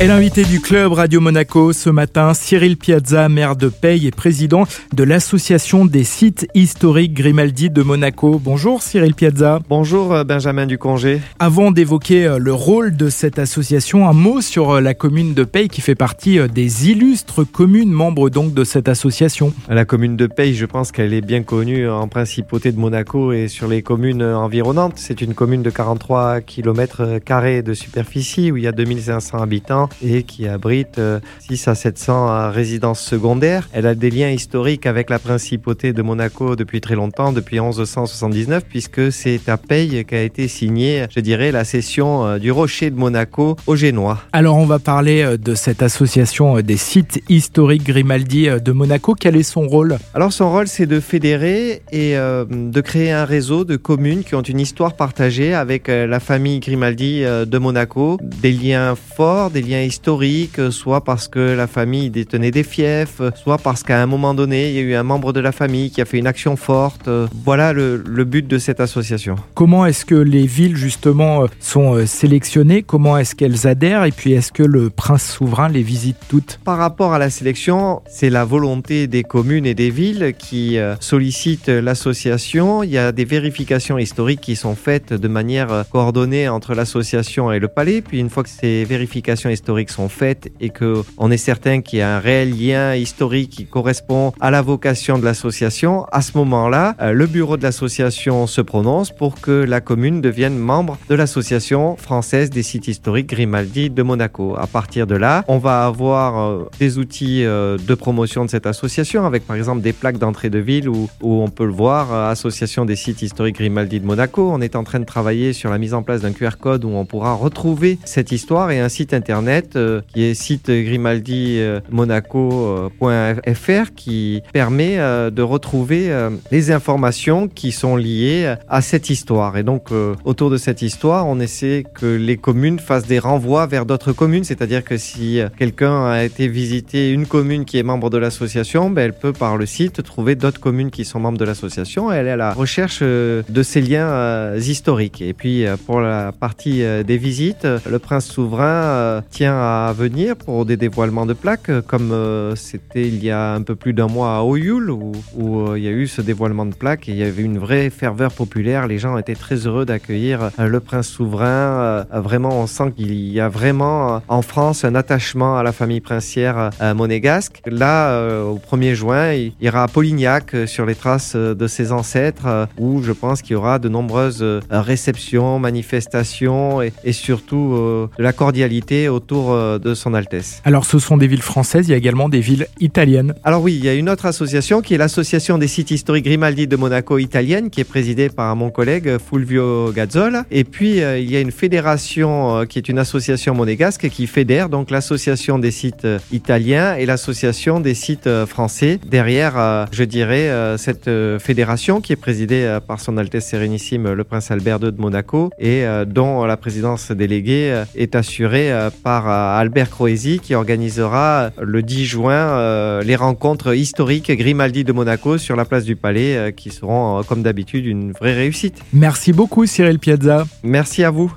Et l'invité du club Radio Monaco ce matin, Cyril Piazza, maire de Paye et président de l'association des sites historiques Grimaldi de Monaco. Bonjour Cyril Piazza. Bonjour euh, Benjamin Ducongé. Avant d'évoquer euh, le rôle de cette association, un mot sur euh, la commune de Paye qui fait partie des illustres communes membres donc de cette association. La commune de Paye, je pense qu'elle est bien connue en principauté de Monaco et sur les communes environnantes. C'est une commune de 43 km de superficie où il y a 2500 habitants et qui abrite 6 euh, à 700 euh, résidences secondaires. Elle a des liens historiques avec la principauté de Monaco depuis très longtemps, depuis 1179, puisque c'est à Paye qu'a été signée, je dirais, la cession euh, du rocher de Monaco aux Génois. Alors on va parler de cette association des sites historiques Grimaldi de Monaco. Quel est son rôle? Alors son rôle, c'est de fédérer et de créer un réseau de communes qui ont une histoire partagée avec la famille Grimaldi de Monaco, des liens forts, des liens historique, soit parce que la famille détenait des fiefs, soit parce qu'à un moment donné, il y a eu un membre de la famille qui a fait une action forte. Voilà le, but de cette association. Comment est-ce que les villes, justement, sont euh, sélectionnées? Comment est-ce qu'elles adhèrent? Et puis, est-ce que le prince souverain les visite toutes? Par rapport à la sélection, c'est la volonté des communes et des villes qui euh, sollicitent l'association. Il y a des vérifications historiques qui sont faites de manière euh, coordonnée entre l'association et le palais. Puis, une fois que ces vérifications historiques sont faites et que on est certain qu'il y a un réel lien historique qui correspond à la vocation de l'association, à ce moment-là, euh, le bureau de l'association se prononce pour que la commune devienne membre de l'association française des sites historiques Grimaldi de Monaco. À partir de là, on va avoir euh, des outils euh, de promotion de cette association avec par exemple des plaques d'entrée de ville où on peut le voir, association des sites historiques Grimaldi de Monaco. On est en train de travailler sur la mise en place d'un QR code où on pourra retrouver cette histoire et un site internet euh, qui est site grimaldi-monaco.fr qui permet euh, de retrouver euh, les informations qui sont liées à cette histoire. Et donc autour de cette histoire, on essaie que les communes fassent des renvois vers d'autres communes, c'est-à-dire que si quelqu'un a été visiter une commune qui est membre de l'association, ben, elle peut par le site trouver d'autres communes qui sont membres de l'association et elle est à la recherche de ces liens historiques. Et puis pour la partie des visites, le prince souverain tient à venir pour des dévoilements de plaques, comme euh, c'était il y a un peu plus d'un mois à Oyul, où, euh, il y a eu ce dévoilement de plaques et il y avait une vraie ferveur populaire. Les gens étaient très heureux d'accueillir euh, le prince souverain. vraiment, on sent qu'il y a vraiment en France un attachement à la famille princière monégasque. Là, au 1er juin, il ira à Polignac sur les traces de ses ancêtres, où je pense qu'il y aura de nombreuses réceptions, manifestations et surtout de la cordialité autour euh, de son Altesse. Alors ce sont des villes françaises, il y a également des villes italiennes. Alors oui, il y a une autre association qui est l'association des sites historiques Grimaldi de Monaco italienne, qui est présidée par mon collègue Fulvio Gazzola. Et puis euh, il y a une fédération euh, qui est une association monégasque qui fédère donc l'association des sites italiens et l'association des sites français. Derrière, je dirais, cette fédération qui est présidée par son Altesse Sérénissime le Prince Albert II de Monaco et dont la présidence déléguée est assurée par Albert Croesi qui organisera le 10 juin euh, les rencontres historiques Grimaldi de Monaco sur la place du Palais euh, qui seront euh, comme d'habitude une vraie réussite. Merci beaucoup Cyril Piazza. Merci à vous.